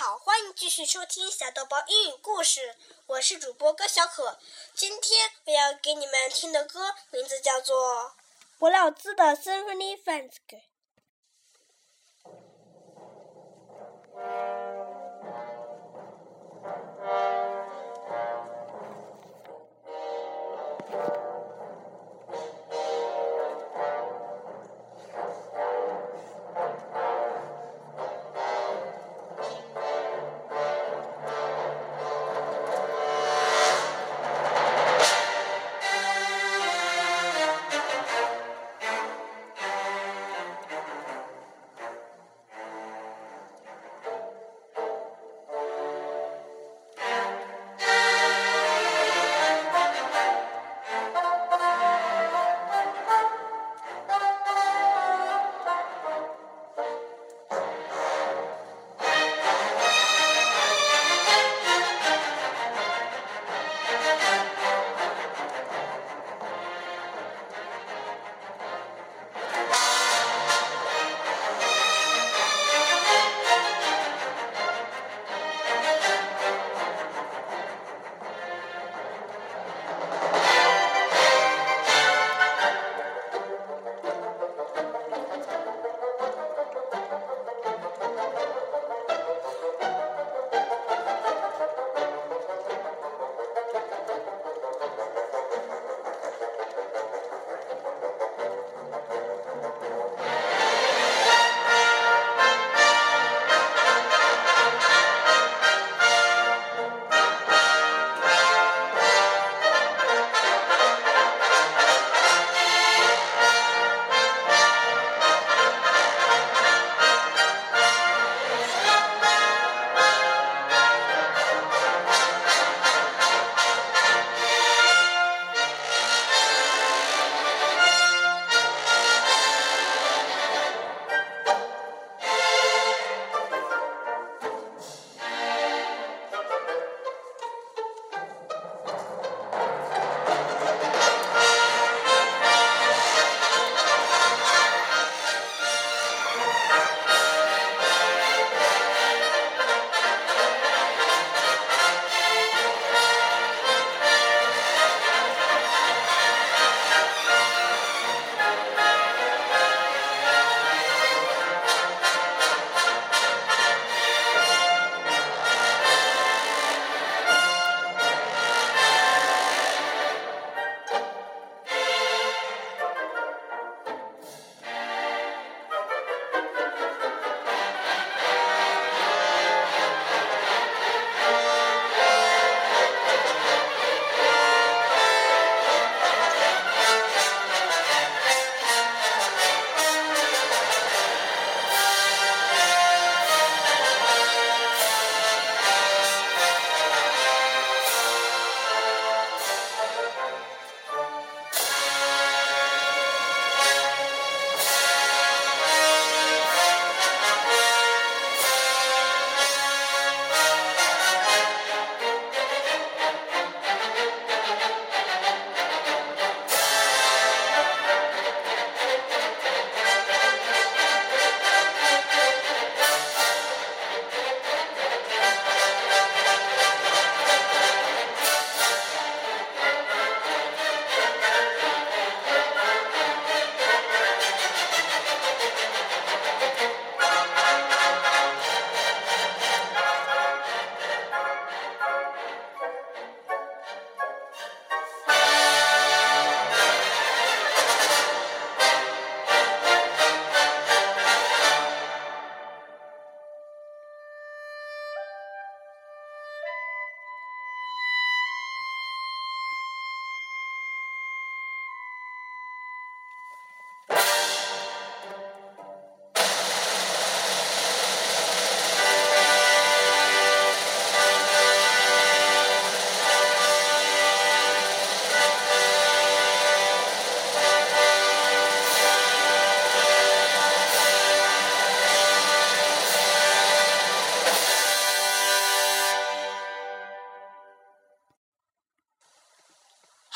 好，欢迎继续收听小豆包英语故事。我是主播高小可。今天我要给你们听的歌名字叫做《不料兹的 Symphony f a n s k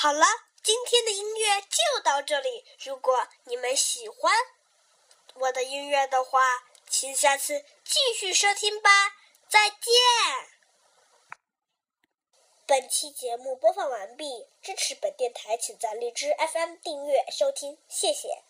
好了，今天的音乐就到这里。如果你们喜欢我的音乐的话，请下次继续收听吧。再见。本期节目播放完毕，支持本电台，请在荔枝 FM 订阅收听，谢谢。